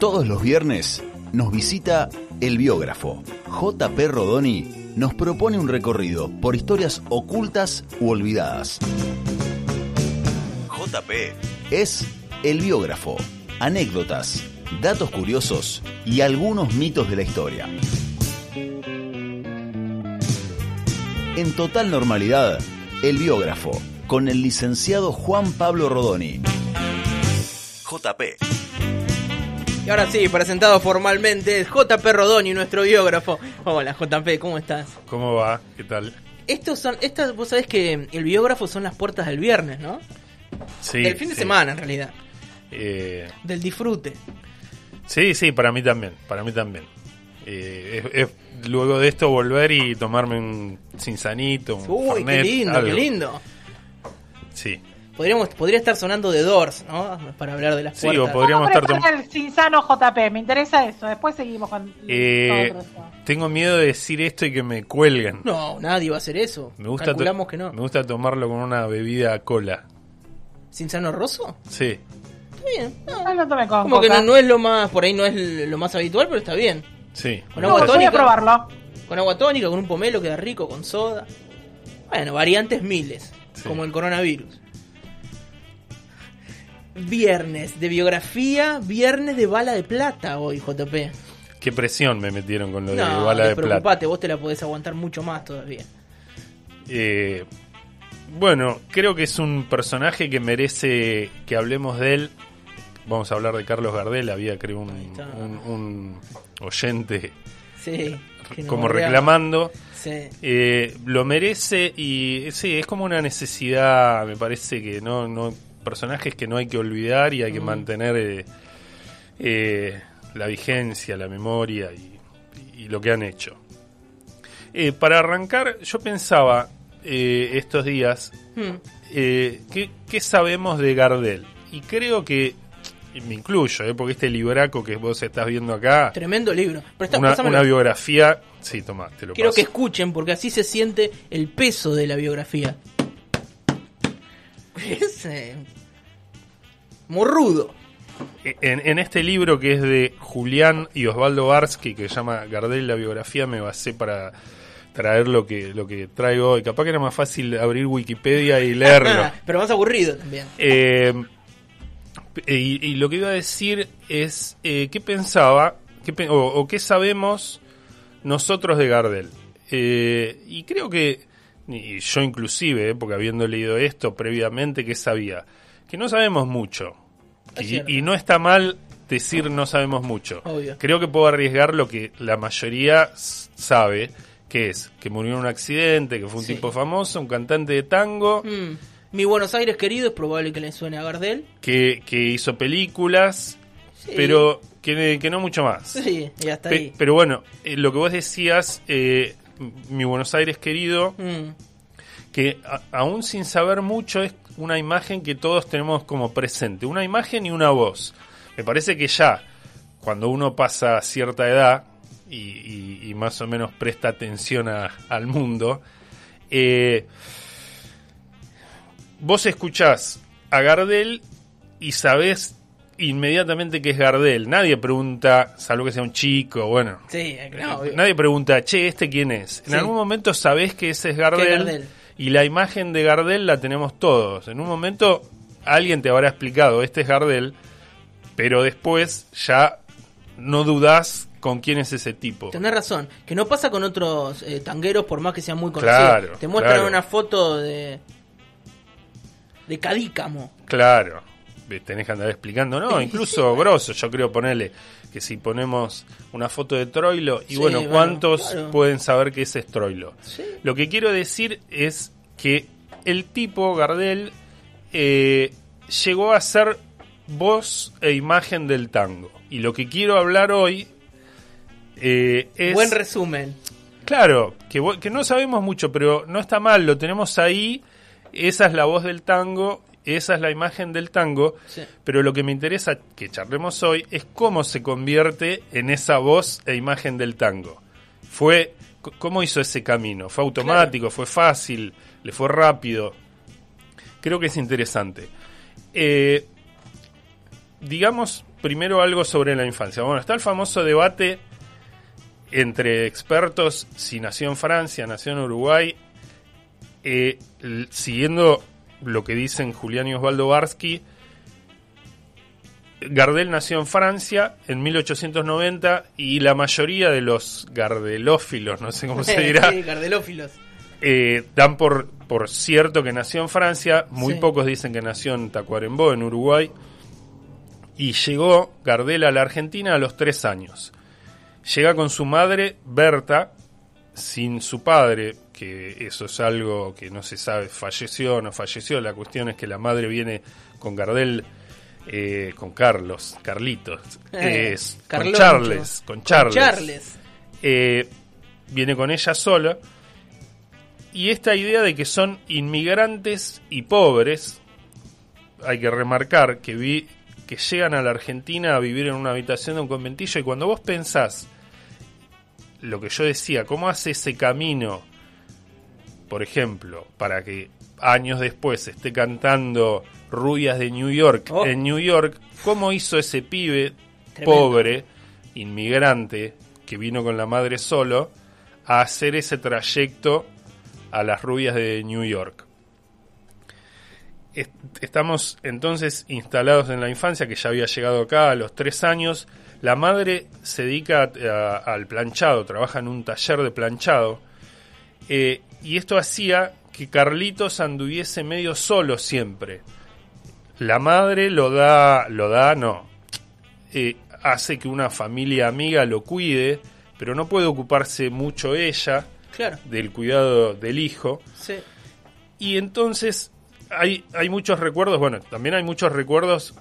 Todos los viernes nos visita el biógrafo. JP Rodoni nos propone un recorrido por historias ocultas u olvidadas. JP es el biógrafo. Anécdotas, datos curiosos y algunos mitos de la historia. En total normalidad, el biógrafo, con el licenciado Juan Pablo Rodoni. JP. Y ahora sí, presentado formalmente, es JP Rodoni, nuestro biógrafo. Hola JP, ¿cómo estás? ¿Cómo va? ¿Qué tal? Estos son, estas, vos sabés que el biógrafo son las puertas del viernes, ¿no? Sí. Del fin de semana, en realidad. Eh, Del disfrute. sí, sí, para mí también. Para mí también. Eh, es- es luego de esto volver y tomarme un cinzanito, un Uy, qué lindo, algo. qué lindo. Sí. Podríamos, podría estar sonando de Doors, ¿no? Para hablar de las Sí, puertas. o podríamos ¿Cómo estar el Cinzano JP? Me interesa eso. Después seguimos con Eh, tengo miedo de decir esto y que me cuelguen. No, nadie va a hacer eso. Me gusta, to- Calculamos que no. me gusta tomarlo con una bebida cola. ¿Cinzano roso? Sí. Está bien. no. No tomé con Como que no, no es lo más, por ahí no es lo más habitual, pero está bien. Sí. Con agua gusta- voy a tónica. probarlo. Con agua tónica, con un pomelo queda rico, con soda. Bueno, variantes miles, Sí. como el coronavirus. Viernes de biografía, viernes de bala de plata hoy, JP. Qué presión me metieron con lo de bala de plata. vos te la podés aguantar mucho más todavía. Eh, bueno, creo que es un personaje que merece que hablemos de él. Vamos a hablar de Carlos Gardel. Había, creo, un, está. un- un oyente Sí. como reclamando. Sí. Eh, lo merece y sí, es como una necesidad, me parece que no, no personajes que no hay que olvidar y hay que Mm. mantener eh, eh, la vigencia, la memoria y, y lo que han hecho. Eh, para arrancar, yo pensaba eh, estos días, Hmm. eh, ¿qué, qué sabemos de Gardel? Y creo que, y me incluyo, eh, porque este libraco que vos estás viendo acá, Tremendo libro. Pero está, una, biografía, sí, toma, te lo Quiero paso. que escuchen, porque así se siente el peso de la biografía. Es eh, morrudo. En, en este libro que es de Julián y Osvaldo Barsky, que se llama Gardel la biografía, me basé para traer lo que, lo que traigo hoy. Capaz que era más fácil abrir Wikipedia y leerlo. Pero más aburrido también. Eh, y, y lo que iba a decir es, eh, ¿qué pensaba qué o, o qué sabemos nosotros de Gardel? Eh, y creo que, y yo inclusive, eh, porque habiendo leído esto previamente, ¿qué sabía? Que no sabemos mucho. Y, no está mal decir no sabemos mucho. Obvio. Creo que puedo arriesgar lo que la mayoría sabe, que es que murió en un accidente, que fue un Sí. tipo famoso, un cantante de tango, Mm. Mi Buenos Aires querido es probable que le suene a Gardel. que, que hizo películas, Sí. pero que, que no mucho más. Sí, y hasta Pe- ahí. pero bueno, eh, lo que vos decías, eh, mi Buenos Aires querido, Mm. que a- aún sin saber mucho es una imagen que todos tenemos como presente, una imagen y una voz. Me parece que ya, cuando uno pasa cierta edad y, y- y más o menos presta atención a- al mundo, eh, vos escuchás a Gardel y sabés inmediatamente que es Gardel. Nadie pregunta, salvo que sea un chico, bueno. Sí, no, obvio. Nadie pregunta, che, ¿este quién es? En Sí. algún momento sabés que ese es Gardel, y la imagen de Gardel la tenemos todos. En un momento alguien te habrá explicado, este es Gardel, pero después ya no dudás con quién es ese tipo. Tenés razón, que no pasa con otros eh, tangueros por más que sean muy conocidos. Claro, Te muestran claro. una foto de de Cadícamo. Claro, tenés que andar explicando, no, incluso grosso, yo creo ponerle que si ponemos una foto de Troilo, y Sí, bueno, bueno, ¿cuántos claro. pueden saber que ese es Troilo? Sí. Lo que quiero decir es que el tipo, Gardel, eh, llegó a ser voz e imagen del tango. Y lo que quiero hablar hoy eh, es... Buen resumen. Claro, que no sabemos mucho, pero no está mal, lo tenemos ahí, esa es la voz del tango, esa es la imagen del tango, Sí. pero lo que me interesa que charlemos hoy es cómo se convierte en esa voz e imagen del tango. Fue, ¿Cómo hizo ese camino? ¿Fue automático? ¿Fue fácil? ¿Le fue rápido? Creo que es interesante. Eh, digamos, primero algo sobre la infancia. Bueno, está el famoso debate entre expertos si nació en Francia, nació en Uruguay, eh, siguiendo lo que dicen Julián y Osvaldo Barsky. Gardel nació en Francia en 1890 y la mayoría de los gardelófilos, no sé cómo se dirá, Sí, cardelófilos. eh, dan por, por cierto que nació en Francia, muy Sí. pocos dicen que nació en Tacuarembó, en Uruguay, y llegó Gardel a la Argentina a los tres años. Llega con su madre, Berta, sin su padre, que eso es algo que no se sabe, falleció o no falleció, la cuestión es que la madre viene con Gardel, eh, con Carlos, Carlitos, Eh, es- con. Charles, con Charles. Charles. Eh, viene con ella sola. Y esta idea de que son inmigrantes y pobres, hay que remarcar que, vi, que llegan a la Argentina a vivir en una habitación de un conventillo y cuando vos pensás lo que yo decía, cómo hace ese camino, por ejemplo, para que años después esté cantando Rubias de New York Oh. en New York, cómo hizo ese pibe Tremendo. pobre, inmigrante, que vino con la madre solo, a hacer ese trayecto a las rubias de New York. Est- Estamos entonces instalados en la infancia, que ya había llegado acá a los tres años. La madre se dedica a- al planchado, trabaja en un taller de planchado. Eh, y esto hacía que Carlitos anduviese medio solo siempre. La madre lo da, lo da, no. Eh, hace que una familia amiga lo cuide, pero no puede ocuparse mucho ella Claro. del cuidado del hijo. Sí. Y entonces hay, hay muchos recuerdos, bueno, también hay muchos recuerdos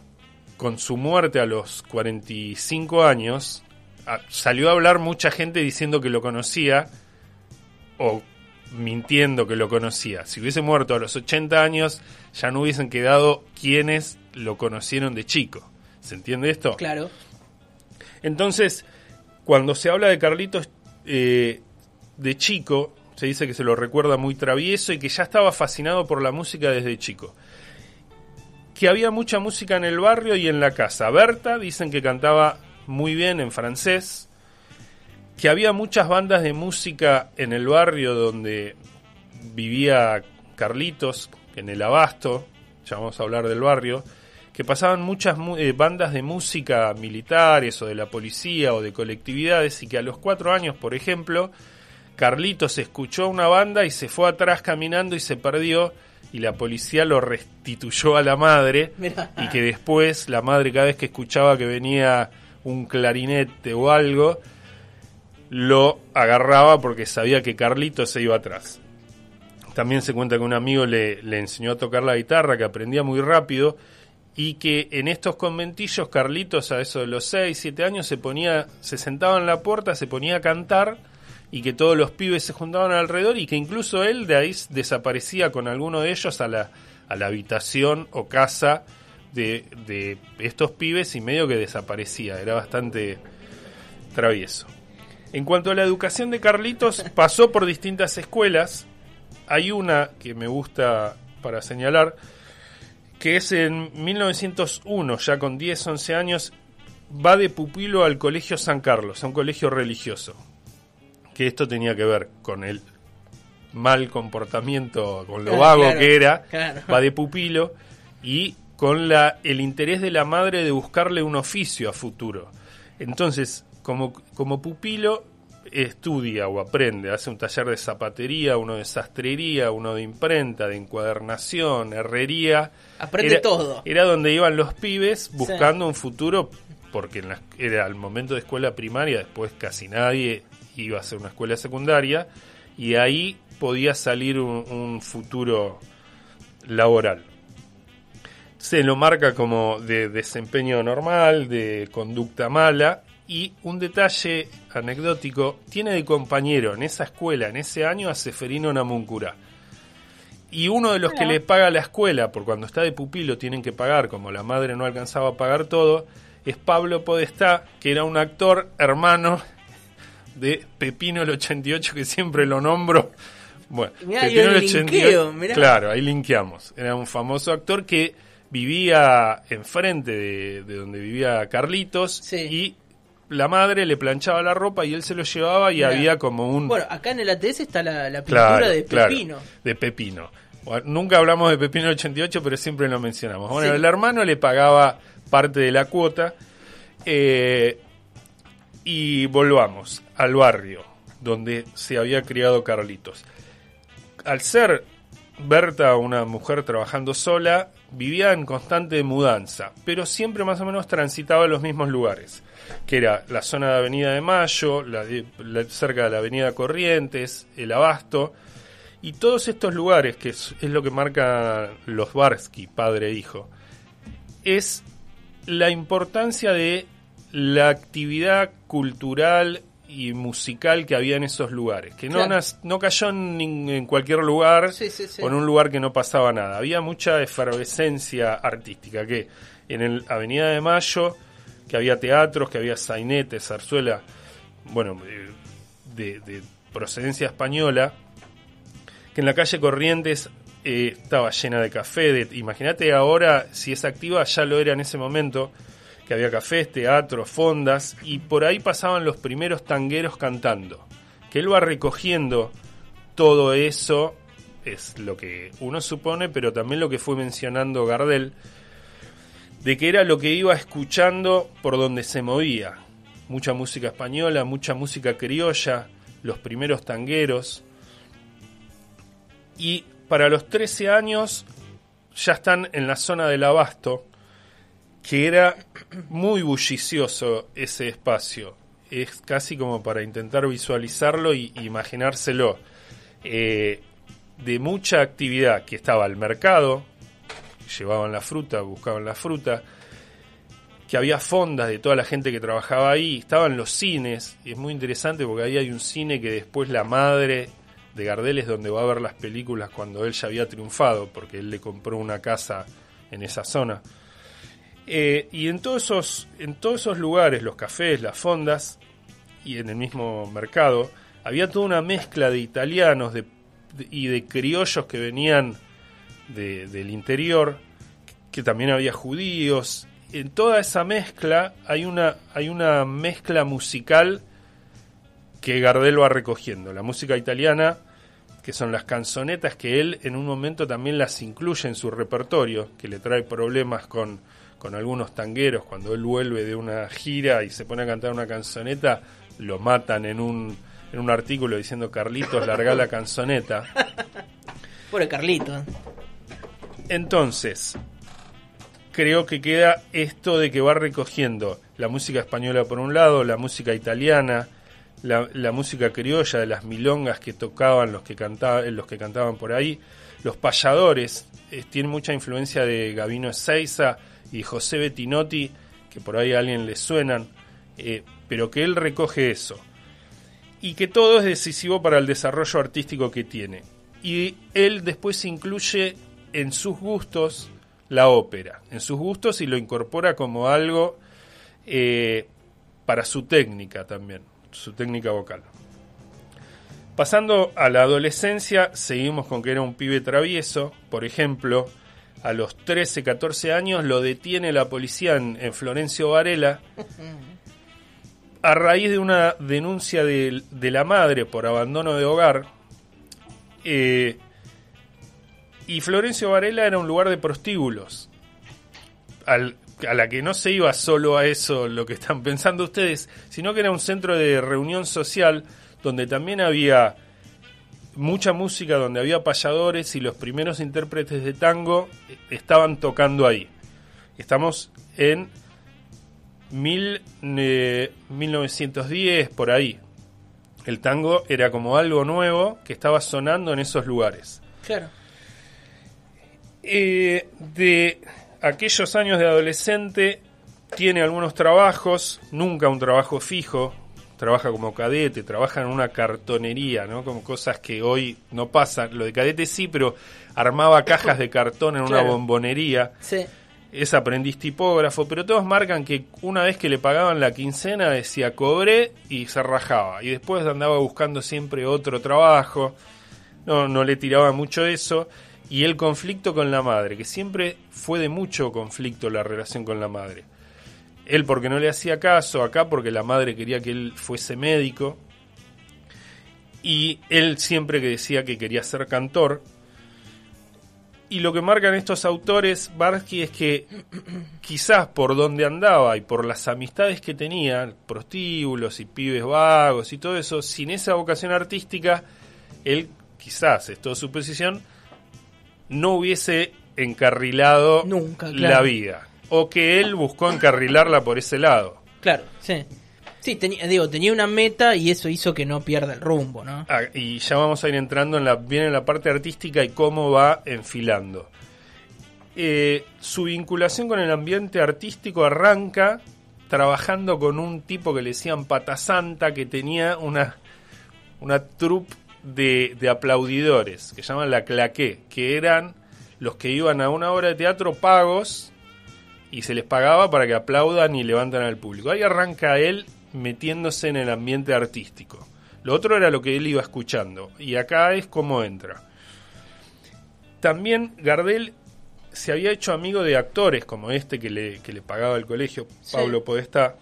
con su muerte a los 45 años. Ah, salió a hablar mucha gente diciendo que lo conocía o mintiendo que lo conocía. Si hubiese muerto a los 80 años, ya no hubiesen quedado quienes lo conocieron de chico. ¿Se entiende esto? Claro. Entonces, cuando se habla de Carlitos eh, de chico, se dice que se lo recuerda muy travieso y que ya estaba fascinado por la música desde chico. Que había mucha música en el barrio y en la casa. Berta dicen que cantaba muy bien en francés. Que había muchas bandas de música en el barrio donde vivía Carlitos, en el Abasto, ya vamos a hablar del barrio, que pasaban muchas mu- eh, bandas de música militares o de la policía o de colectividades y que a los cuatro años, por ejemplo, Carlitos escuchó una banda y se fue atrás caminando y se perdió y la policía lo restituyó a la madre Mirá. y que después la madre cada vez que escuchaba que venía un clarinete o algo, lo agarraba porque sabía que Carlitos se iba atrás. También se cuenta que un amigo le, le enseñó a tocar la guitarra, que aprendía muy rápido, y que en estos conventillos Carlitos a eso de los 6, 7 años se ponía, se sentaba en la puerta, se ponía a cantar, y que todos los pibes se juntaban alrededor, y que incluso él de ahí desaparecía con alguno de ellos a la, a la habitación o casa de, de estos pibes y medio que desaparecía, era bastante travieso. En cuanto a la educación de Carlitos, pasó por distintas escuelas. Hay una que me gusta para señalar, que es en 1901, ya con 10, 11 años, va de pupilo al Colegio San Carlos, a un colegio religioso. Que esto tenía que ver con el mal comportamiento, con lo Ah, vago claro, que era, claro. va de pupilo y con la, el interés de la madre de buscarle un oficio a futuro. Entonces, como, como pupilo, estudia o aprende, hace un taller de zapatería, uno de sastrería, uno de imprenta, de encuadernación, herrería. Aprende Era- todo. Era donde iban los pibes buscando un futuro, porque en la- era el momento de escuela primaria, después casi nadie iba a hacer una escuela secundaria, y ahí podía salir un, un futuro laboral. Se lo marca como de desempeño normal, de conducta mala, y un detalle anecdótico, tiene de compañero en esa escuela, en ese año, a Seferino Namuncurá. Y uno de los que le paga la escuela, por cuando está de pupilo tienen que pagar, como la madre no alcanzaba a pagar todo, es Pablo Podestá, que era un actor hermano de Pepino el 88, que siempre lo nombro. Bueno, Mirá, Pepino el linkeo, mirá. Claro, ahí linkeamos. Era un famoso actor que vivía enfrente de, de donde vivía Carlitos Sí. y la madre le planchaba la ropa y él se lo llevaba y Mirá. había como un... Bueno, acá en el ATS está la, la pintura Claro, de claro, Pepino. de Pepino. Nunca hablamos de Pepino 88, pero siempre lo mencionamos. Bueno, Sí. el hermano le pagaba parte de la cuota. eh, y volvamos al barrio donde se había criado Carlitos. Al ser Berta una mujer trabajando sola, vivía en constante mudanza, pero siempre más o menos transitaba los mismos lugares, que era la zona de Avenida de Mayo, la de- la- cerca de la Avenida Corrientes, el Abasto, y todos estos lugares, que es, es lo que marca los Barsky, padre e hijo, es la importancia de la actividad cultural y musical que había en esos lugares, que no, nas- no cayó en, en cualquier lugar Sí, sí, sí. o en un lugar que no pasaba nada. Había mucha efervescencia artística, que en el Avenida de Mayo, que había teatros, que había sainetes, zarzuela, bueno, de, de procedencia española, que en la calle Corrientes eh, estaba llena de café. Imagínate ahora, si es activa, ya lo era en ese momento, que había cafés, teatros, fondas, y por ahí pasaban los primeros tangueros cantando. Que él va recogiendo todo eso, es lo que uno supone, pero también lo que fue mencionando Gardel, de que era lo que iba escuchando por donde se movía. Mucha música española, mucha música criolla, los primeros tangueros. Y para los 13 años ya están en la zona del abasto, que era muy bullicioso ese espacio. Es casi como para intentar visualizarlo y imaginárselo. Eh, de mucha actividad que estaba el mercado, llevaban la fruta, buscaban la fruta, que había fondas de toda la gente que trabajaba ahí, estaban los cines, y es muy interesante porque ahí hay un cine que después la madre de Gardel es donde va a ver las películas cuando él ya había triunfado, porque él le compró una casa en esa zona. Eh, y en todos, esos, en todos esos lugares, los cafés, las fondas, y en el mismo mercado, había toda una mezcla de italianos de, y de criollos que venían de- del interior, que también había judíos. En toda esa mezcla hay una, hay una mezcla musical que Gardel va recogiendo. La música italiana, que son las canzonetas que él en un momento también las incluye en su repertorio, que le trae problemas con, con algunos tangueros. Cuando él vuelve de una gira y se pone a cantar una canzoneta, lo matan en un, en un artículo diciendo Carlitos, larga la canzoneta. Pobre Carlito. Entonces, creo que queda esto de que va recogiendo la música española por un lado, la música italiana, la, música criolla de las milongas que tocaban los que cantaban, los que cantaban por ahí, los payadores, eh, tienen mucha influencia de Gabino Ezeiza y José Bettinotti, que por ahí a alguien le suenan, eh, pero que él recoge eso. Y que todo es decisivo para el desarrollo artístico que tiene. Y él después incluye en sus gustos la ópera, en sus gustos y lo incorpora como algo eh, para su técnica también, su técnica vocal. Pasando a la adolescencia, seguimos con que era un pibe travieso. Por ejemplo, a los 13, 14 años lo detiene la policía en, en Florencio Varela a raíz de una denuncia de, la madre por abandono de hogar. Eh, y Florencio Varela era un lugar de prostíbulos. Al- a la que no se iba solo a eso lo que están pensando ustedes, sino que era un centro de reunión social donde también había mucha música, donde había payadores y los primeros intérpretes de tango eh, estaban tocando ahí. Estamos en mil, eh, 1910, por ahí. El tango era como algo nuevo que estaba sonando en esos lugares. Claro. Eh, de aquellos años de adolescente tiene algunos trabajos, nunca un trabajo fijo, trabaja como cadete, trabaja en una cartonería, ¿no? Como cosas que hoy no pasan. Lo de cadete sí, pero armaba cajas de cartón en una bombonería. Sí. Es aprendiz tipógrafo, pero todos marcan que una vez que le pagaban la quincena decía cobré y se rajaba. Y después andaba buscando siempre otro trabajo. No, no le tiraba mucho eso. Y el conflicto con la madre, que siempre fue de mucho conflicto la relación con la madre. Él porque no le hacía caso, acá porque la madre quería que él fuese médico, y él siempre que decía que quería ser cantor. Y lo que marcan estos autores, Barsky, es que quizás por donde andaba y por las amistades que tenía, prostíbulos y pibes vagos y todo eso, sin esa vocación artística, él quizás, es toda su posición, no hubiese encarrilado Nunca, la claro. vida. O que él buscó encarrilarla por ese lado. Claro, sí. Sí, tenía, digo, tenía una meta y eso hizo que no pierda el rumbo, ¿no? Ah, y ya vamos a ir entrando en la, bien en la parte artística y cómo va enfilando. Eh, su vinculación con el ambiente artístico arranca trabajando con un tipo que le decían Pata Santa, que tenía una, una troupe de, de aplaudidores, que llaman la claqué, que eran los que iban a una obra de teatro pagos y se les pagaba para que aplaudan y levantan al público. Ahí arranca él metiéndose en el ambiente artístico. Lo otro era lo que él iba escuchando. Y acá es cómo entra. También Gardel se había hecho amigo de actores como este que le, que le pagaba el colegio, Sí. Pablo Podestá,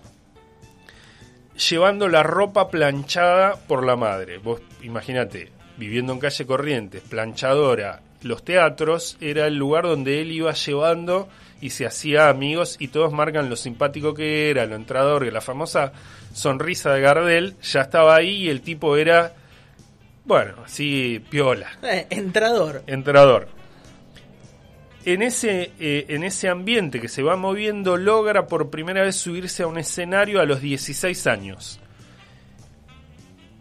llevando la ropa planchada por la madre. Vos imagínate, viviendo en calle Corrientes, planchadora, los teatros era el lugar donde él iba llevando y se hacía amigos y todos marcan lo simpático que era, lo entrador, que la famosa sonrisa de Gardel ya estaba ahí y el tipo era, bueno, así piola Eh, entrador. entrador. En ese, eh, en ese ambiente que se va moviendo, logra por primera vez subirse a un escenario a los 16 años.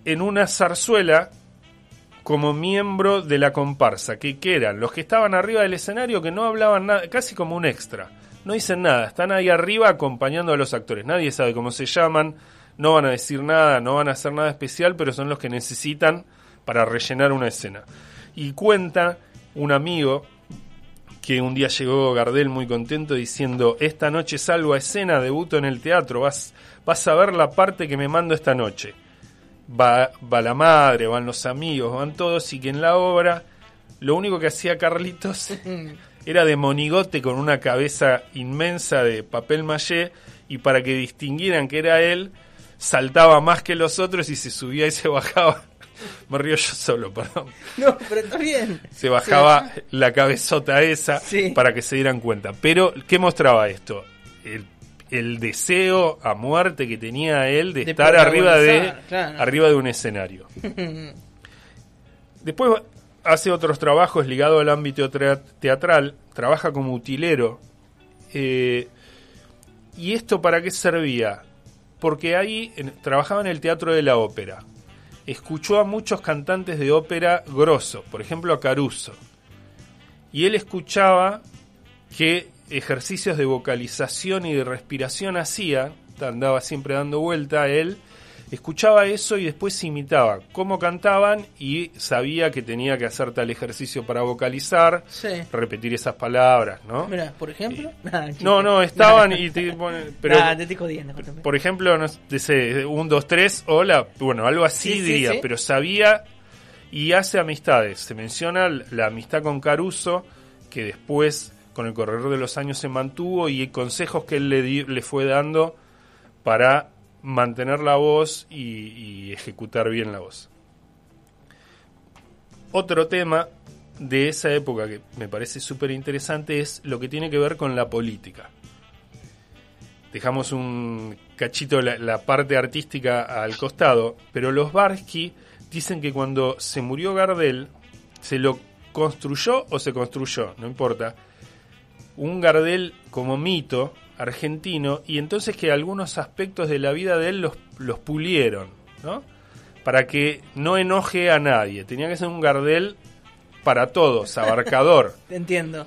En una zarzuela como miembro de la comparsa, que, que eran los que estaban arriba del escenario que no hablaban nada, casi como un extra. No dicen nada, están ahí arriba acompañando a los actores. Nadie sabe cómo se llaman, no van a decir nada, no van a hacer nada especial, pero son los que necesitan para rellenar una escena. Y cuenta un amigo que un día llegó Gardel muy contento diciendo, esta noche salgo a escena, debuto en el teatro, vas, vas a ver la parte que me mando esta noche. Va, va la madre, van los amigos, van todos, y que en la obra lo único que hacía Carlitos era de monigote con una cabeza inmensa de papel maché, y para que distinguieran que era él, saltaba más que los otros y se subía y se bajaba. Me río yo solo, perdón No, pero está bien. se bajaba la cabezota esa Sí. para que se dieran cuenta. Pero, ¿qué mostraba esto? El, el deseo a muerte que tenía él de, De estar arriba de, claro. arriba de un escenario. Después hace otros trabajos ligados al ámbito tra- teatral, trabaja como utilero. eh, ¿Y esto para qué servía? Porque ahí en- trabajaba en el Teatro de la Ópera. Escuchó a muchos cantantes de ópera grosso, por ejemplo a Caruso. Y él escuchaba qué ejercicios de vocalización y de respiración hacía, andaba siempre dando vuelta a él, escuchaba eso y después imitaba cómo cantaban y sabía que tenía que hacer tal ejercicio para vocalizar, Sí. repetir esas palabras, ¿no? Mira, por ejemplo. Nah, chiste. No, no, estaban y te ponen- pero Nah, te estoy jodiendo. Por ejemplo, no sé, un, dos, tres, hola, bueno, algo así Sí, sí, diría, sí. pero sabía y hace amistades. Se menciona la amistad con Caruso, que después, con el correr de los años, se mantuvo y consejos que él le, di- le fue dando para mantener la voz y, ejecutar bien la voz. Otro tema de esa época que me parece súper interesante es lo que tiene que ver con la política dejamos un cachito la, la parte artística al costado, pero los Barsky dicen que cuando se murió Gardel, se lo construyó o se construyó, no importa, un Gardel como mito argentino y entonces que algunos aspectos de la vida de él los, los pulieron, ¿no? Para que no enoje a nadie. Tenía que ser un Gardel para todos, abarcador. Te entiendo.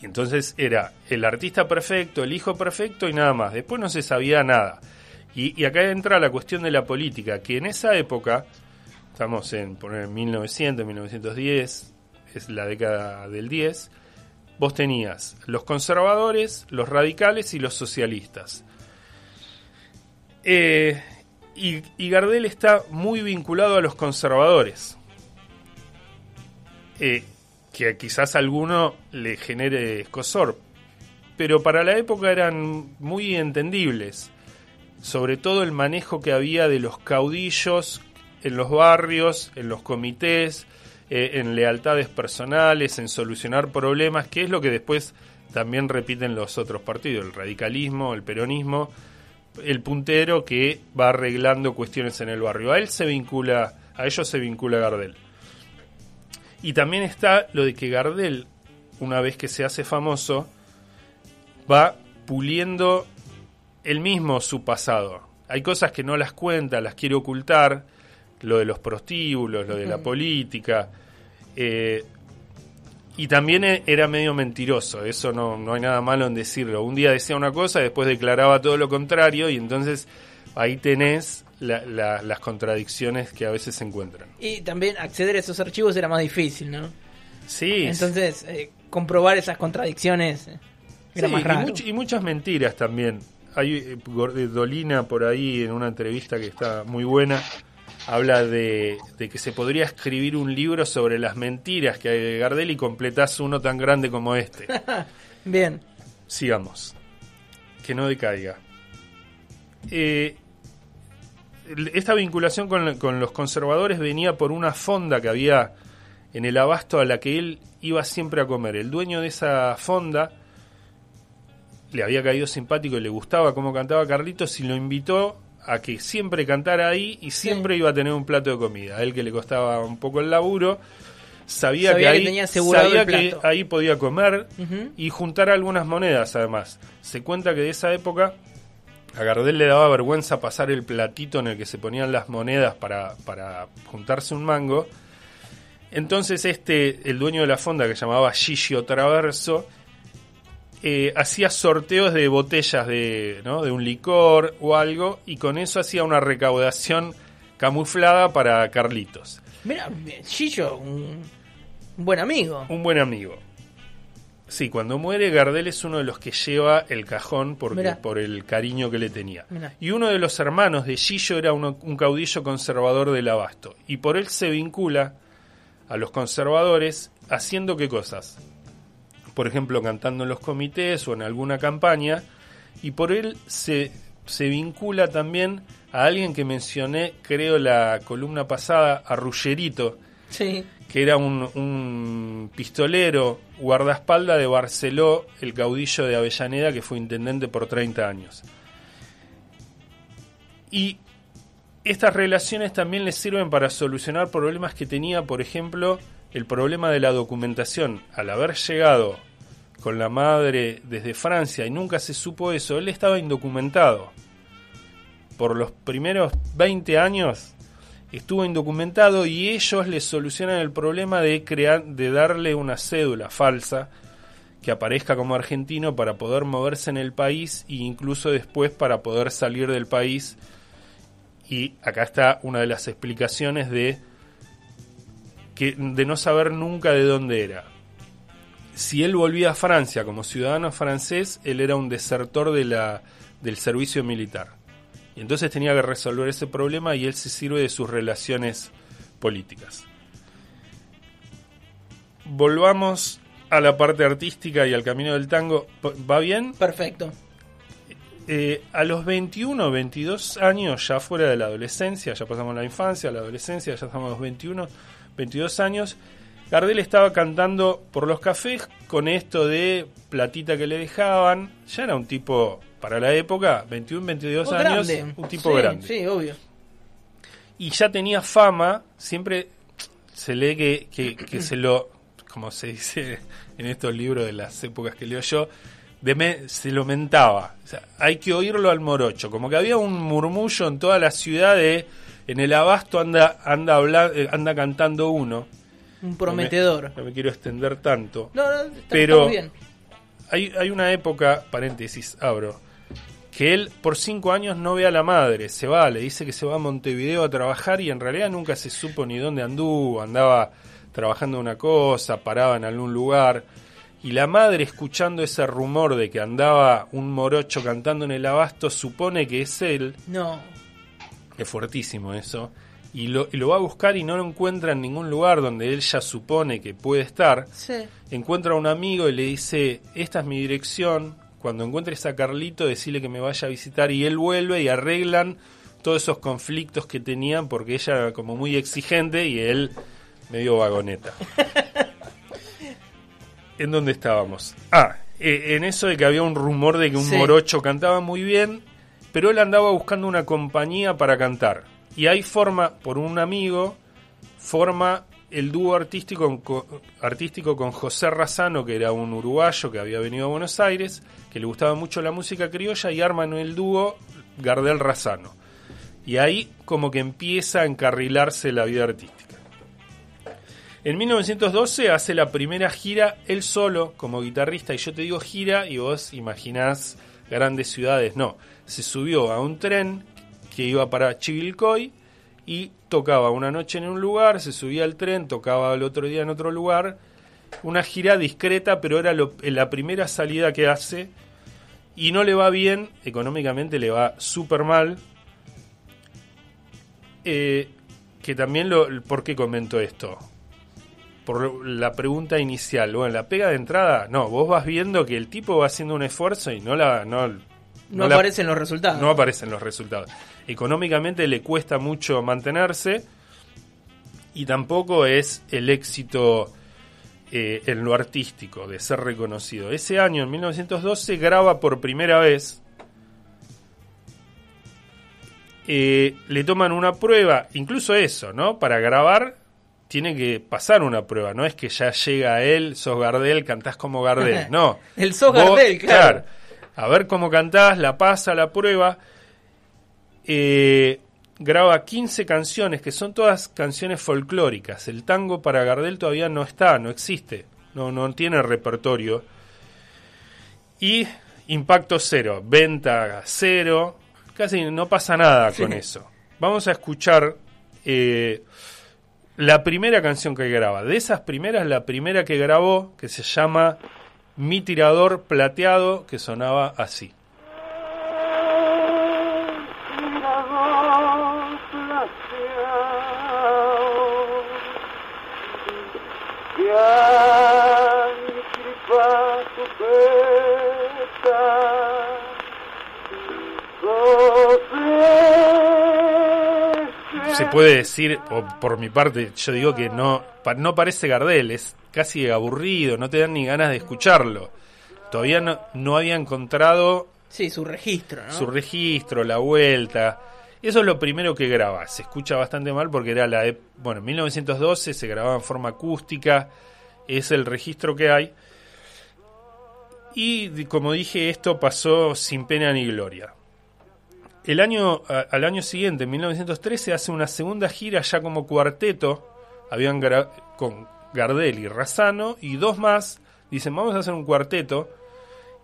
Y entonces era el artista perfecto, el hijo perfecto y nada más. Después no se sabía nada. Y, y acá entra la cuestión de la política, que en esa época, estamos en poner 1900, 1910, es la década del 10, vos tenías los conservadores, los radicales y los socialistas. Eh, y, Gardel está muy vinculado a los conservadores. Eh, que quizás a alguno le genere escosor, pero para la época eran muy entendibles, sobre todo el manejo que había de los caudillos en los barrios, en los comités, eh, en lealtades personales, en solucionar problemas, que es lo que después también repiten los otros partidos, el radicalismo, el peronismo, el puntero que va arreglando cuestiones en el barrio. A él se vincula, a ellos se vincula Gardel. Y también está lo de que Gardel, una vez que se hace famoso, va puliendo él mismo su pasado. Hay cosas que no las cuenta, las quiere ocultar, lo de los prostíbulos, lo de la política. Eh, y también e, era medio mentiroso, eso no, no hay nada malo en decirlo. Un día decía una cosa, después declaraba todo lo contrario y entonces ahí tenés las contradicciones que a veces se encuentran. Y también acceder a esos archivos era más difícil, ¿no? Sí. Entonces, eh, comprobar esas contradicciones eh, era más raro. Y, muchas mentiras también. Hay eh, Dolina por ahí en una entrevista que está muy buena habla de, que se podría escribir un libro sobre las mentiras que hay de Gardel y completás uno tan grande como este. Bien. Sigamos. Que no decaiga. Eh, esta vinculación con, con, los conservadores venía por una fonda que había en el abasto a la que él iba siempre a comer. El dueño de esa fonda le había caído simpático y le gustaba cómo cantaba Carlitos y lo invitó a que siempre cantara ahí y siempre iba a tener un plato de comida. A él que le costaba un poco el laburo, sabía, que, ahí, que ahí podía comer y juntar algunas monedas además. Se cuenta que de esa época a Gardel le daba vergüenza pasar el platito en el que se ponían las monedas para, para juntarse un mango. Entonces este, el dueño de la fonda que llamaba Gigio Traverso, eh, hacía sorteos de botellas de, ¿no? de un licor o algo y con eso hacía una recaudación camuflada para Carlitos. Mira, Chillo, un, buen amigo. Un buen amigo. Sí, cuando muere Gardel es uno de los que lleva el cajón porque, por el cariño que le tenía. Y uno de los hermanos de Gillo era un caudillo conservador del abasto. Y por él se vincula a los conservadores haciendo qué cosas? Por ejemplo, cantando en los comités o en alguna campaña, y por él se, se vincula también a alguien que mencioné, creo, la columna pasada, a Ruggerito, sí. que era un, un pistolero, guardaespaldas de Barceló, el caudillo de Avellaneda, que fue intendente por 30 años. Y estas relaciones también le sirven para solucionar problemas que tenía, por ejemplo, el problema de la documentación. Al haber llegado con la madre desde Francia y nunca se supo eso, él estaba indocumentado. Por los primeros 20 años estuvo indocumentado y ellos le solucionan el problema de crear de darle una cédula falsa que aparezca como argentino para poder moverse en el país e incluso después para poder salir del país. Y acá está una de las explicaciones de que de no saber nunca de dónde era. Si él volvía a Francia como ciudadano francés, él era un desertor de la, del servicio militar. Y entonces tenía que resolver ese problema y él se sirve de sus relaciones políticas. Volvamos a la parte artística y al camino del tango. ¿Va bien? Perfecto. Eh, a los 21, 22 años, ya fuera de la adolescencia, ya pasamos la infancia, la adolescencia, ya estamos a los 21, 22 años, Gardel estaba cantando por los cafés con esto de platita que le dejaban. Ya era un tipo, para la época, 21, 22 años, un tipo grande. Sí, obvio. Y ya tenía fama, siempre se lee que, que, se lo, como se dice en estos libros de las épocas que leo yo, de se lo mentaba. hay que oírlo al morocho. Como que había un murmullo en toda la ciudad de en el abasto anda anda eh, anda cantando uno. Un prometedor. No me, quiero extender tanto. No, no, está, pero bien. Hay, hay una época, paréntesis, abro, que él por cinco años no ve a la madre, se va, le dice que se va a Montevideo a trabajar y en realidad nunca se supo ni dónde anduvo, andaba trabajando una cosa, paraba en algún lugar. Y la madre, escuchando ese rumor de que andaba un morocho cantando en el abasto, supone que es él. No. Es fuertísimo eso y lo, y lo va a buscar y no lo encuentra en ningún lugar donde él ya supone que puede estar. Sí. Encuentra a un amigo y le dice, esta es mi dirección, cuando encuentres a Carlito decirle que me vaya a visitar y él vuelve y arreglan todos esos conflictos que tenían porque ella era como muy exigente y él medio vagoneta. ¿En dónde estábamos? Ah, eh, en eso de que había un rumor de que un Sí. morocho cantaba muy bien, pero él andaba buscando una compañía para cantar. Y ahí forma, por un amigo, forma el dúo artístico con, artístico con José Razano, que era un uruguayo que había venido a Buenos Aires, que le gustaba mucho la música criolla, y arman el dúo Gardel Razano. Y ahí como que empieza a encarrilarse la vida artística. En 1912 hace la primera gira él solo como guitarrista y yo te digo gira y vos imaginás grandes ciudades. No, se subió a un tren que iba para Chivilcoy y tocaba una noche en un lugar, se subía al tren, tocaba el otro día en otro lugar. Una gira discreta, pero era lo- la primera salida que hace y no le va bien, económicamente le va súper mal. Eh, que también lo, ¿Por qué comento esto? Por la pregunta inicial. Bueno, la pega de entrada, no, vos vas viendo que el tipo va haciendo un esfuerzo y no la... No, No, la- aparecen los resultados. no aparecen los resultados. Económicamente le cuesta mucho mantenerse y tampoco es el éxito eh, en lo artístico de ser reconocido. Ese año, en 1912, graba por primera vez. Eh, le toman una prueba, incluso eso, ¿no? Para grabar tiene que pasar una prueba, no es que ya llega él, sos Gardel, cantás como Gardel, no. El sos Vos, Gardel, claro. A ver cómo cantás, la pasa, la prueba. Eh, graba 15 canciones que son todas canciones folclóricas. El tango para Gardel todavía no está, no existe, no, no tiene repertorio. Y impacto cero, venta cero, casi no pasa nada con eso. Vamos a escuchar eh, la primera canción que graba. De esas primeras, la primera que grabó, que se llama Mi tirador plateado, que sonaba así. Se puede decir, o por mi parte, yo digo que no, no parece Gardel, es casi aburrido, no te dan ni ganas de escucharlo. Todavía no, no había encontrado Sí, su registro, ¿no? su registro, la vuelta. Eso es lo primero que graba. Se escucha bastante mal porque era la... Bueno, en 1912 se grababa en forma acústica. Es el registro que hay. Y como dije, esto pasó sin pena ni gloria. El año, al año siguiente, en 1913, hace una segunda gira ya como cuarteto. Habían con Gardel y Razano y dos más. Dicen, vamos a hacer un cuarteto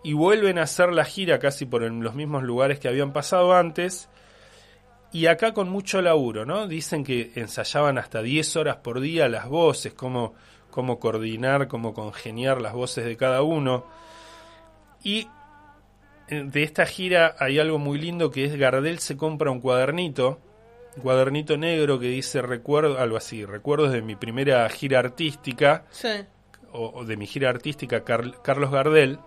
y vuelven a hacer la gira casi por en los mismos lugares que habían pasado antes. Y acá con mucho laburo, ¿no? Dicen que ensayaban hasta 10 horas por día las voces, cómo, cómo coordinar, cómo congeniar las voces de cada uno. Y de esta gira hay algo muy lindo que es Gardel se compra un cuadernito, un cuadernito negro que dice recuerdo, algo así, recuerdos de mi primera gira artística, Sí. o, o de mi gira artística Car- Carlos Gardel,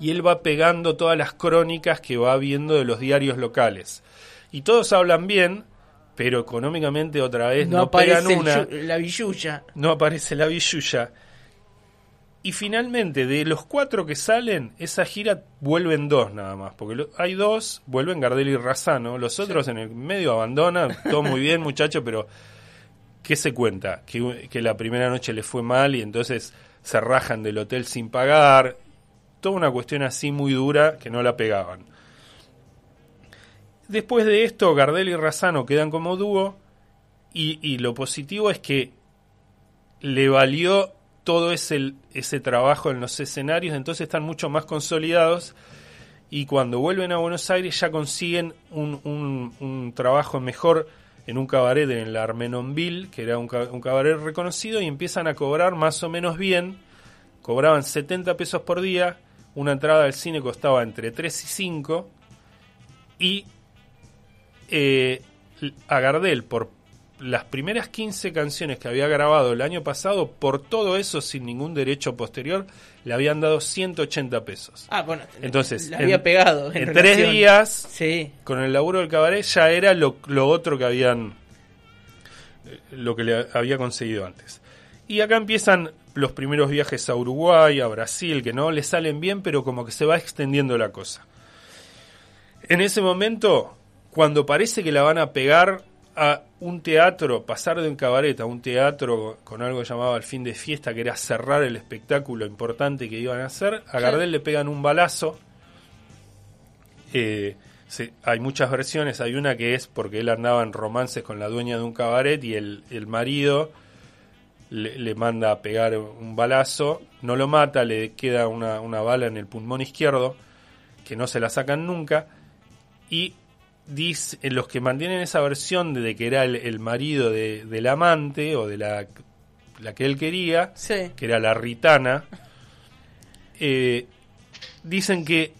y él va pegando todas las crónicas que va viendo de los diarios locales. Y todos hablan bien, pero económicamente otra vez no, pegan aparece el una, la billulla. no aparece la billulla. Y finalmente, de los cuatro que salen, esa gira vuelven dos nada más. Porque lo- hay dos, vuelven Gardel y Razano. Los otros en el medio abandonan. Todo muy bien, muchachos, pero ¿qué se cuenta? Que, que la primera noche les fue mal y entonces se rajan del hotel sin pagar. Toda una cuestión así muy dura que no la pegaban. Después de esto, Gardel y Razano quedan como dúo. Y, y lo positivo es que le valió todo ese, ese trabajo en los escenarios, entonces están mucho más consolidados y cuando vuelven a Buenos Aires ya consiguen un, trabajo mejor en un cabaret en la Armenonville, que era un cabaret reconocido, y empiezan a cobrar más o menos bien. Cobraban 70 pesos por día, una entrada al cine costaba entre 3 y 5, y eh, a Gardel, por las primeras 15 canciones que había grabado el año pasado, por todo eso, sin ningún derecho posterior, le habían dado 180 pesos. Ah, bueno. Entonces, la había en- pegado. En, En, tres días, Sí. con el laburo del cabaret, ya era lo, lo otro que habían. eh, lo que le había conseguido antes. Y acá empiezan los primeros viajes a Uruguay, a Brasil, que no le salen bien, pero como que se va extendiendo la cosa. En ese momento, cuando parece que la van a pegar a un teatro, pasar de un cabaret a un teatro con algo llamado el fin de fiesta, que era cerrar el espectáculo importante que iban a hacer, a Gardel le pegan un balazo. Eh, se- hay muchas versiones, hay una que es porque él andaba en romances con la dueña de un cabaret y el, el marido le, le manda a pegar un balazo, no lo mata, le queda una, una bala en el pulmón izquierdo, que no se la sacan nunca, y dice, en los que mantienen esa versión de, de que era el, el marido de- del amante o de la, la que él quería, Sí. que era la ritana, eh, dicen que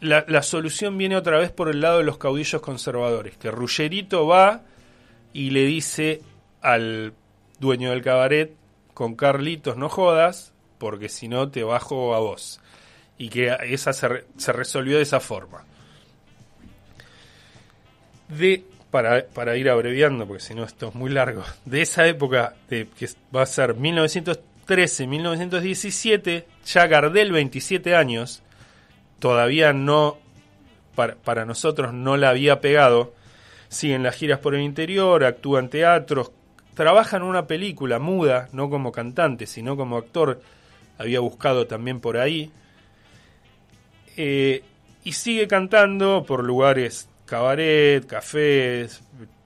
la, la solución viene otra vez por el lado de los caudillos conservadores, que Ruggerito va y le dice al dueño del cabaret, con Carlitos no jodas, porque si no te bajo a vos. Y que esa se, re- se resolvió de esa forma. De, para, para ir abreviando, porque si no esto es muy largo, de esa época, que va a ser 1913-1917, ya Gardel, 27 años, todavía no, para, para nosotros no la había pegado, siguen las giras por el interior, actúa en teatros, trabaja en una película muda, no como cantante, sino como actor, había buscado también por ahí, eh, y sigue cantando por lugares cabaret, cafés,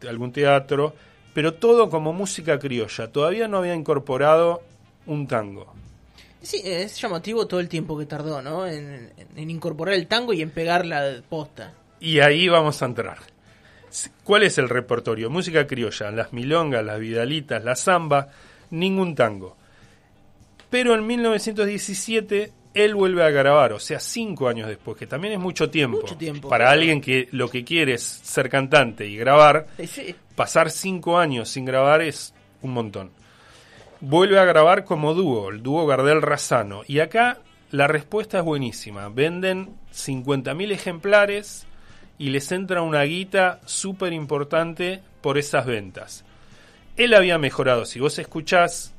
algún teatro, pero todo como música criolla, todavía no había incorporado un tango. Sí, es llamativo todo el tiempo que tardó, ¿no? En, en incorporar el tango y en pegar la posta. Y ahí vamos a entrar. ¿Cuál es el repertorio? Música criolla, las milongas, las vidalitas, la samba, ningún tango. Pero en 1917 él vuelve a grabar, o sea, cinco años después, que también es mucho tiempo. Mucho tiempo. Para alguien que lo que quiere es ser cantante y grabar, sí. pasar cinco años sin grabar es un montón. Vuelve a grabar como dúo, el dúo Gardel Razano. Y acá la respuesta es buenísima. Venden 50.000 ejemplares y les entra una guita súper importante por esas ventas. Él había mejorado, si vos escuchás,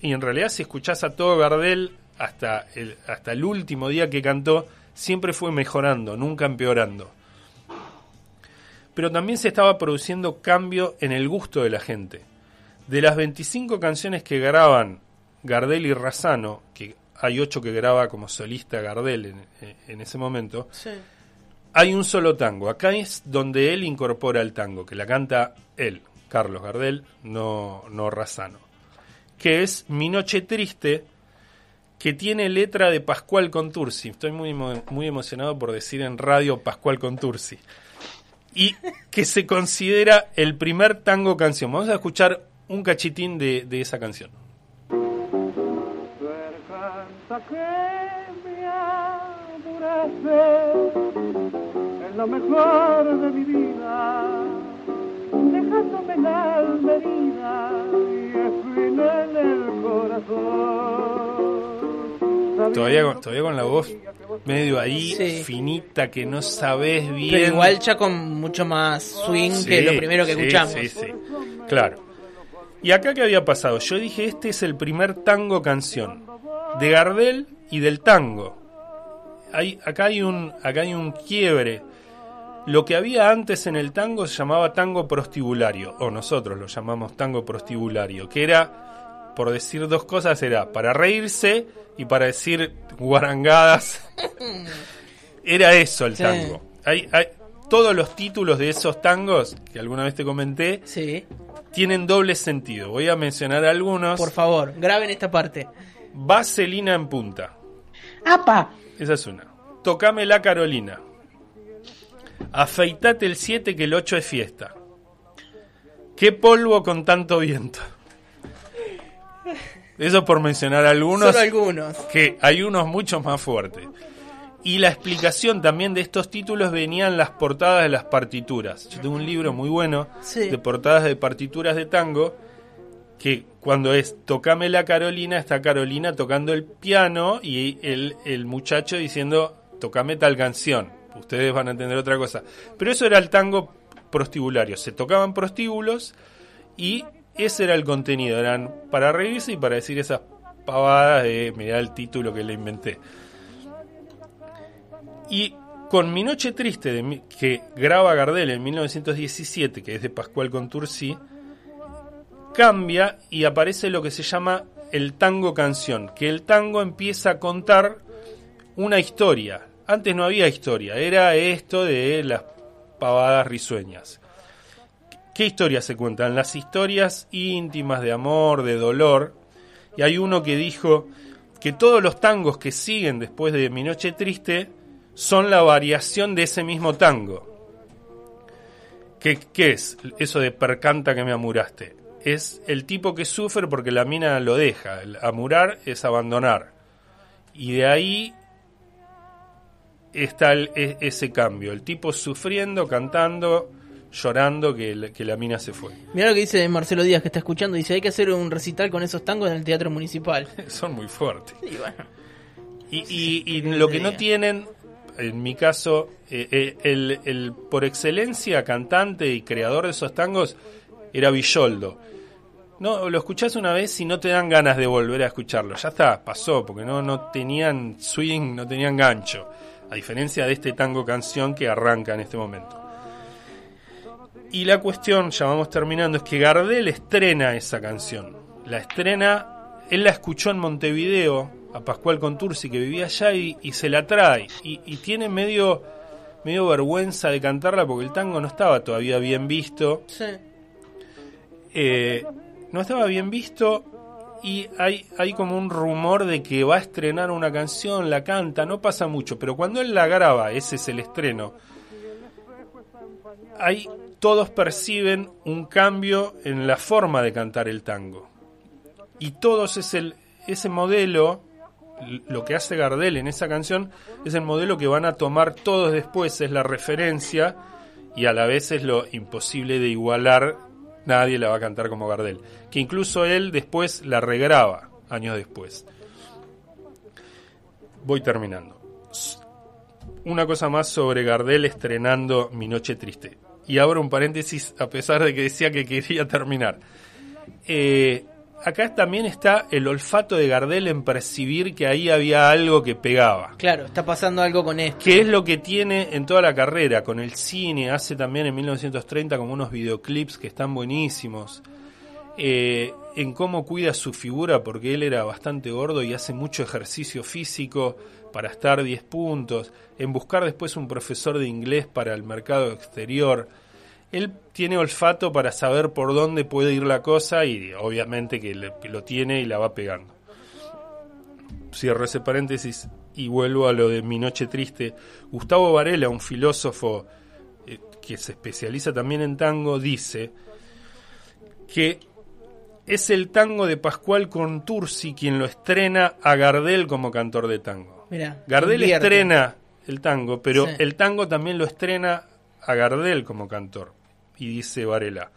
y en realidad si escuchás a todo Gardel hasta el, hasta el último día que cantó, siempre fue mejorando, nunca empeorando pero también se estaba produciendo cambio en el gusto de la gente. De las 25 canciones que graban Gardel y Razano, que hay 8 que graba como solista Gardel en, en ese momento, Sí. hay un solo tango. Acá es donde él incorpora el tango, que la canta él, Carlos Gardel, no, no Razano. Que es Mi Noche Triste, que tiene letra de Pascual Contursi. Estoy muy, muy emocionado por decir en radio Pascual Contursi. Y que se considera el primer tango canción. Vamos a escuchar un cachitín de, de esa canción. Lo mejor de mi vida, dejándome el corazón. Todavía con, todavía con la voz medio ahí, Sí. finita, que no sabes bien. Pero igual ya con mucho más swing que lo primero que sí, escuchamos. Sí, sí, claro. ¿Y acá qué había pasado? Yo dije, este es el primer tango canción de Gardel y del tango. Hay, acá, hay un, acá hay un quiebre. Lo que había antes en el tango se llamaba tango prostibulario, o nosotros lo llamamos tango prostibulario, que era, por decir dos cosas, era para reírse y para decir guarangadas. era eso el Sí. tango. Hay, hay, todos los títulos de esos tangos, que alguna vez te comenté, Sí. tienen doble sentido. Voy a mencionar algunos. Por favor, graben esta parte. Vaselina en punta. ¡Apa! Esa es una. Tocame la Carolina. Afeitate el 7 que el 8 es fiesta. ¿Qué polvo con tanto viento? Eso por mencionar algunos. Solo algunos. Que hay unos muchos más fuertes. Y la explicación también de estos títulos venía en las portadas de las partituras. Yo tengo un libro muy bueno Sí. de portadas de partituras de tango que cuando es Tocame la Carolina, está Carolina tocando el piano y el, el muchacho diciendo Tocame tal canción. Ustedes van a entender otra cosa. Pero eso era el tango prostibulario. Se tocaban prostíbulos y ese era el contenido. Eran para reírse y para decir esas pavadas de mirá el título que le inventé. Y con Mi Noche Triste, de que graba Gardel en 1917, que es de Pascual Contursi, cambia y aparece lo que se llama el tango canción, que el tango empieza a contar una historia. Antes no había historia, era esto de las pavadas risueñas. ¿Qué historias se cuentan? Las historias íntimas de amor, de dolor. Y hay uno que dijo que todos los tangos que siguen después de Mi Noche Triste son la variación de ese mismo tango. ¿Qué, qué es eso de percanta que me amuraste? Es el tipo que sufre porque la mina lo deja. Amurar es abandonar. Y de ahí está e- ese cambio. El tipo sufriendo, cantando, llorando que, que la mina se fue. Mira lo que dice Marcelo Díaz que está escuchando. Dice, hay que hacer un recital con esos tangos en el Teatro Municipal. Son muy fuertes. Y bueno, Y, y- lo que no tienen, en mi caso, eh, eh, el, el por excelencia cantante y creador de esos tangos era Villoldo. No, lo escuchás una vez y no te dan ganas de volver a escucharlo. Ya está, pasó, porque no, no tenían swing, no tenían gancho. A diferencia de este tango canción que arranca en este momento. Y la cuestión, ya vamos terminando, es que Gardel estrena esa canción. La estrena, él la escuchó en Montevideo, a Pascual Contursi, que vivía allá, y, y se la trae. Y, y tiene medio, medio vergüenza de cantarla porque el tango no estaba todavía bien visto. sí. Eh, no estaba bien visto y hay, hay como un rumor de que va a estrenar una canción, la canta, no pasa mucho, pero cuando él la graba, ese es el estreno, hay, todos perciben un cambio en la forma de cantar el tango. Y todos es el, ese modelo, lo que hace Gardel en esa canción, es el modelo que van a tomar todos después, es la referencia y a la vez es lo imposible de igualar, nadie la va a cantar como Gardel. Que incluso él después la regraba, años después. Voy terminando. Una cosa más sobre Gardel estrenando Mi Noche Triste. Y abro un paréntesis a pesar de que decía que quería terminar. Eh, acá también está el olfato de Gardel en percibir que ahí había algo que pegaba. Claro, está pasando algo con esto. Que es lo que tiene en toda la carrera, con el cine, hace también en 1930 como unos videoclips que están buenísimos, eh, en cómo cuida su figura, porque él era bastante gordo y hace mucho ejercicio físico para estar 10 puntos, en buscar después un profesor de inglés para el mercado exterior. Él tiene olfato para saber por dónde puede ir la cosa y obviamente que lo tiene y la va pegando cierro ese paréntesis y vuelvo a lo de Mi Noche Triste. Gustavo Varela, un filósofo eh, que se especializa también en tango, dice que es el tango de Pascual Contursi quien lo estrena a Gardel como cantor de tango. Mirá, Gardel invierte. estrena el tango, pero Sí. el tango también lo estrena a Gardel como cantor. Y dice Varela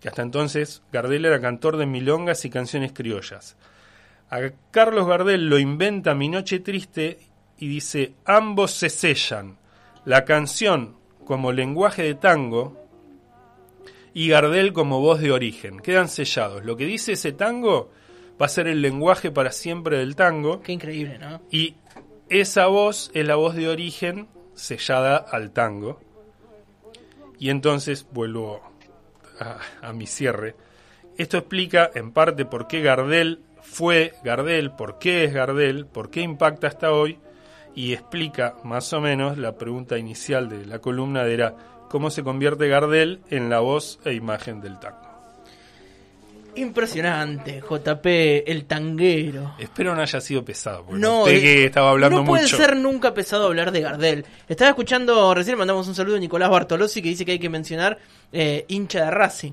que hasta entonces Gardel era cantor de milongas y canciones criollas. A Carlos Gardel lo inventa Mi Noche Triste y dice, ambos se sellan, la canción como lenguaje de tango y Gardel como voz de origen. Quedan sellados. Lo que dice ese tango va a ser el lenguaje para siempre del tango Qué increíble, ¿no? y esa voz es la voz de origen sellada al tango. Y entonces vuelvo a, a mi cierre. Esto explica en parte por qué Gardel fue Gardel, por qué es Gardel, por qué impacta hasta hoy y explica más o menos la pregunta inicial de la columna de era cómo se convierte Gardel en la voz e imagen del tango. Impresionante, JP, el tanguero. Espero no haya sido pesado, porque No, noté de- que estaba hablando no puede mucho. ser nunca pesado hablar de Gardel. Estaba escuchando, recién mandamos un saludo a Nicolás Bartolozzi que dice que hay que mencionar eh, hincha de Racing.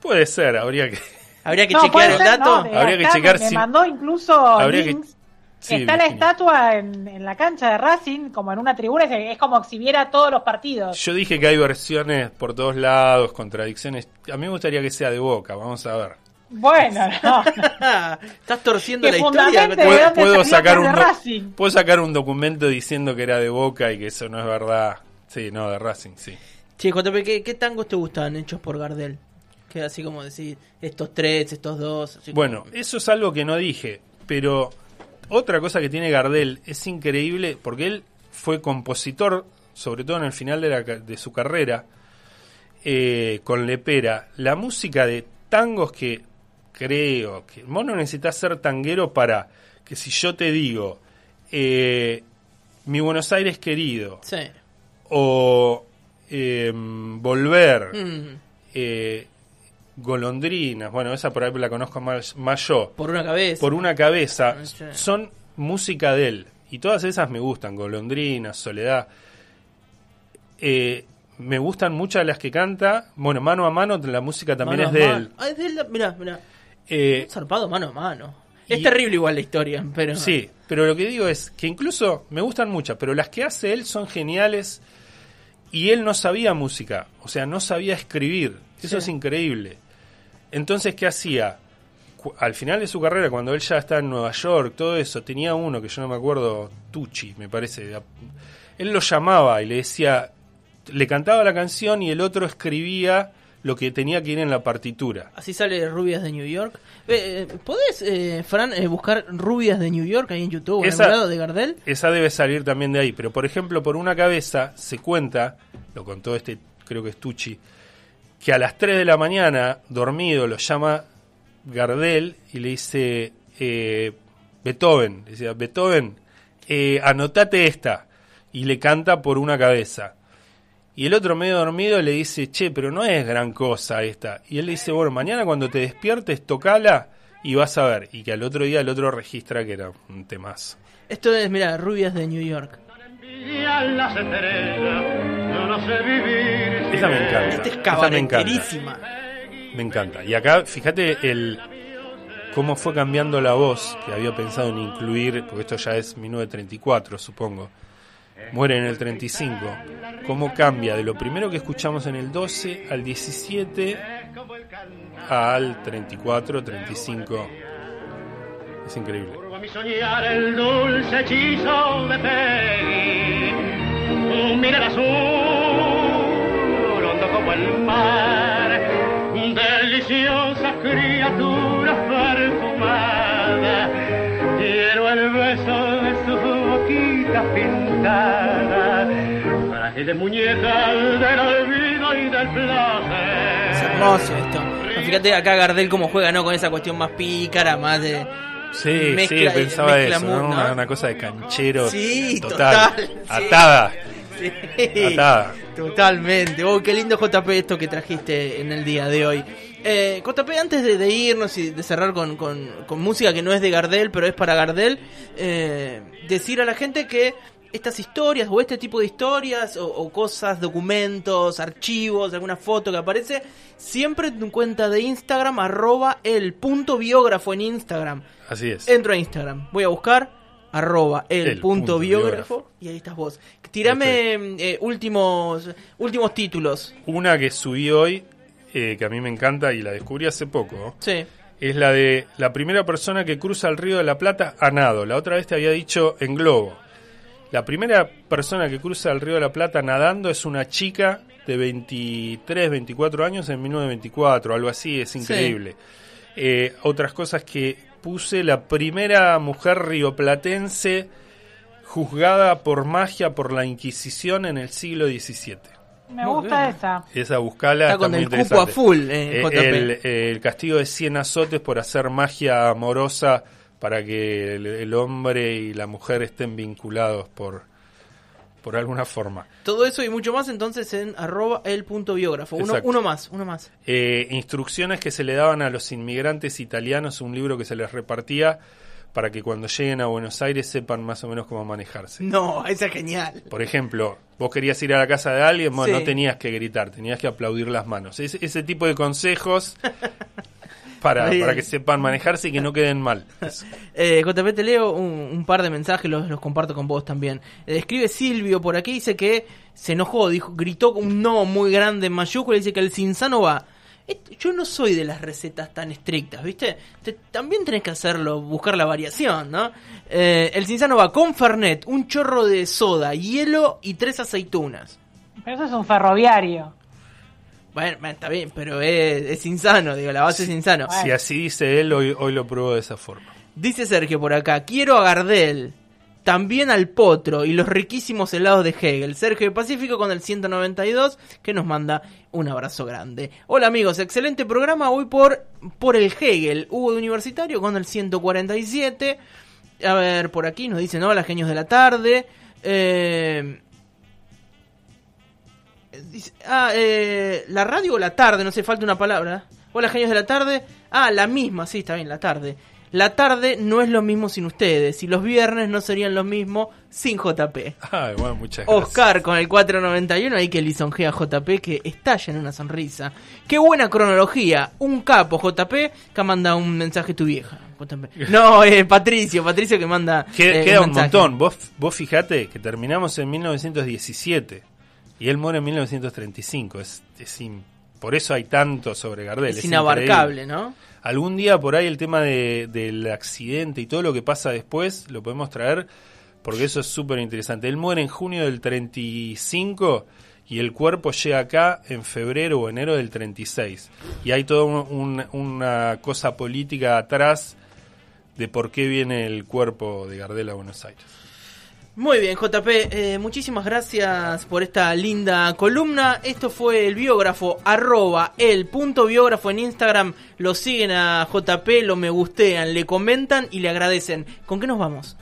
Puede ser, habría que Habría que No, chequear el ser, dato. no, Habría que checar me, si- mandó incluso Habría que- links Sí, Está la estatua en, en la cancha de Racing, como en una tribuna, es, es como si viera todos los partidos. Yo dije que hay versiones por todos lados, contradicciones. A mí me gustaría que sea de boca, vamos a ver. Bueno, no. Estás torciendo Que la historia. fundamente- ¿De Puedo, sacar un Racing? puedo sacar un documento diciendo que era de boca y que eso no es verdad. Sí, no, de Racing, sí. Che, JP, ¿qué, qué tangos te gustan hechos por Gardel? Que así como decir, estos tres, estos dos. así Bueno, como- eso es algo que no dije, pero otra cosa que tiene Gardel es increíble porque él fue compositor, sobre todo en el final de, la ca- de su carrera, eh, con Lepera. La música de tangos que creo que vos no necesitas ser tanguero para que si yo te digo eh, mi Buenos Aires querido Sí. o eh, Volver, Mm, eh, Golondrinas, bueno, esa por ahí la conozco más, más yo, por una cabeza. por una cabeza, Ah, son música de él. Y todas esas me gustan, Golondrinas, Soledad. Eh, me gustan muchas las que canta. Bueno, mano a mano, la música también Mano es de mano. él. Ah, es de él. Mirá, mirá. Eh, zarpado mano a mano. Es terrible igual la historia, pero... Sí, pero lo que digo es que incluso me gustan muchas, pero las que hace él son geniales y él no sabía música, o sea, no sabía escribir. Eso Sí. es increíble. Entonces, ¿qué hacía? Al final de su carrera, cuando él ya está en Nueva York, todo eso, tenía uno que yo no me acuerdo, Tucci, me parece. Él lo llamaba y le decía, le cantaba la canción y el otro escribía lo que tenía que ir en la partitura. Así sale Rubias de New York. Eh, eh, ¿Podés, eh, Fran, eh, buscar Rubias de New York ahí en YouTube en Esa- algún lado de Gardel? Esa debe salir también de ahí. Pero, por ejemplo, por una cabeza se cuenta, lo contó este, creo que es Tucci, que a las 3 de la mañana, dormido, lo llama Gardel y le dice, eh, Beethoven, le decía, Beethoven, eh, anotate esta. Y le canta por una cabeza. Y el otro medio dormido le dice, che, pero no es gran cosa esta. Y él le dice, bueno, mañana cuando te despiertes, tocala y vas a ver. Y que al otro día el otro registra que era un temazo. Esto es, mira, Rubias de New York. Esa me encanta. Esta es Esa me encanta. cabareterísima. Me encanta. Y acá, fíjate el cómo fue cambiando la voz que había pensado en incluir, porque esto ya es 1934, supongo. Muere en el 35. Cómo cambia de lo primero que escuchamos en el 12 al 17 al 34, 35. Es increíble. Turbo a mi soñar el dulce hechizo de Peggy. Un mirar azul, hondo como el mar. Deliciosa criatura perfumada. Quiero el beso de su boquita pintada. Frágiles muñecas del olvido y del Es placer. hermoso esto. Fíjate acá Gardel cómo juega, ¿no? Con esa cuestión más pícara, más de... Sí, Mezcla- sí, pensaba eso, ¿no? Una, una cosa de canchero Sí, total, atada, Sí. atada. Totalmente. Oh, qué lindo JP esto que trajiste en el día de hoy. Eh, JP, antes de, de irnos y de cerrar con, con- con música que no es de Gardel, pero es para Gardel, eh, decir a la gente que estas historias o este tipo de historias o, o cosas, documentos, archivos, alguna foto que aparece, siempre en tu cuenta de Instagram, arroba el punto biógrafo en Instagram. Así es. Entro a Instagram, voy a buscar arroba el, El punto punto biógrafo, biógrafo. y ahí estás vos. Tirame eh, últimos últimos títulos. Una que subí hoy, eh, que a mí me encanta y la descubrí hace poco, Sí. es la de la primera persona que cruza el río de la Plata a nado. La otra vez te había dicho en globo. La primera persona que cruza el río de la Plata nadando es una chica de 23, 24 años en 1924, algo así, es increíble. Eh, otras cosas que puse, la primera mujer rioplatense juzgada por magia por la Inquisición en el siglo XVII. Me Muy gusta bien. esa. Esa buscala. Está con el cupo a full, eh, Eh, el, el castigo de 100 azotes por hacer magia amorosa para que el, el hombre y la mujer estén vinculados por, por alguna forma. Todo eso y mucho más entonces en arroba el punto biógrafo. Uno, más, uno más. Eh, instrucciones que se le daban a los inmigrantes italianos, un libro que se les repartía para que cuando lleguen a Buenos Aires sepan más o menos cómo manejarse. No, esa es genial. Por ejemplo, vos querías ir a la casa de alguien, bueno, Sí. no tenías que gritar, tenías que aplaudir las manos. Ese tipo de consejos para, que sepan manejarse y que no queden mal. Eh, JP, te leo un, un par de mensajes, los, los comparto con vos también. Eh, escribe Silvio por aquí, dice que se enojó, dijo, gritó un no muy grande en mayúscula, dice que el Cinzano va. Yo no soy de las recetas tan estrictas, ¿viste? Te- también tenés que hacerlo, buscar la variación, ¿no? Eh, el Cinzano va con Fernet, un chorro de soda, hielo y tres aceitunas. Pero eso es un ferroviario. Bueno, está bien, pero es, es insano, digo, la base es insano. Si así dice él, hoy, hoy lo pruebo de esa forma. Dice Sergio por acá, quiero a Gardel, también al Potro y los riquísimos helados de Hegel. Sergio de Pacífico con el 192 que nos manda un abrazo grande. Hola amigos, excelente programa. Voy por, por el Hegel, Hugo de Universitario con el 147. A ver, por aquí nos dicen, hola genios de la tarde. Eh, dice- ah, eh, la radio o la tarde, no sé, falta una palabra. Hola genios de la tarde. Ah, la misma, sí, está bien, la tarde. La tarde no es lo mismo sin ustedes y los viernes no serían lo mismo sin JP. Ay, bueno, muchas gracias. Oscar con el 491, ahí que lisonjea a JP, que estalla en una sonrisa. Qué buena cronología. Un capo, JP, que manda un mensaje a tu vieja. JP. No, eh, Patricio, Patricio que manda. Queda, eh, queda un mensaje. montón. Vos, vos fijate que terminamos en 1917 y él muere en 1935. Es, es in- por eso hay tanto sobre Gardel. Es es inabarcable, increíble. ¿no? Algún día por ahí el tema de- del accidente y todo lo que pasa después lo podemos traer porque eso es súper interesante. Él muere en junio del 35 y el cuerpo llega acá en febrero o enero del 36. Y hay toda un- un- una cosa política atrás de por qué viene el cuerpo de Gardel a Buenos Aires. Muy bien, JP, eh, muchísimas gracias por esta linda columna. Esto fue el biógrafo, arroba el punto biógrafo en Instagram. Lo siguen a JP, lo me gustean, le comentan y le agradecen. ¿Con qué nos vamos?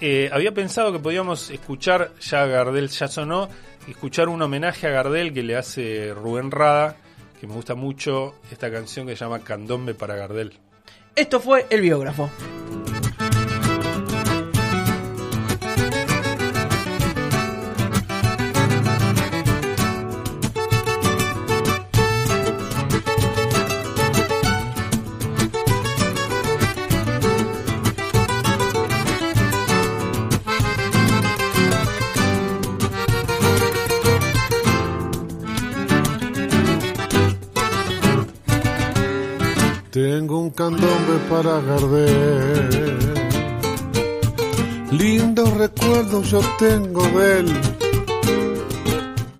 Eh, había pensado que podíamos escuchar, ya Gardel ya sonó, escuchar un homenaje a Gardel que le hace Rubén Rada, que me gusta mucho esta canción que se llama Candombe para Gardel. Esto fue el biógrafo. Tengo un candombe para Gardel. Lindos recuerdos yo tengo de él.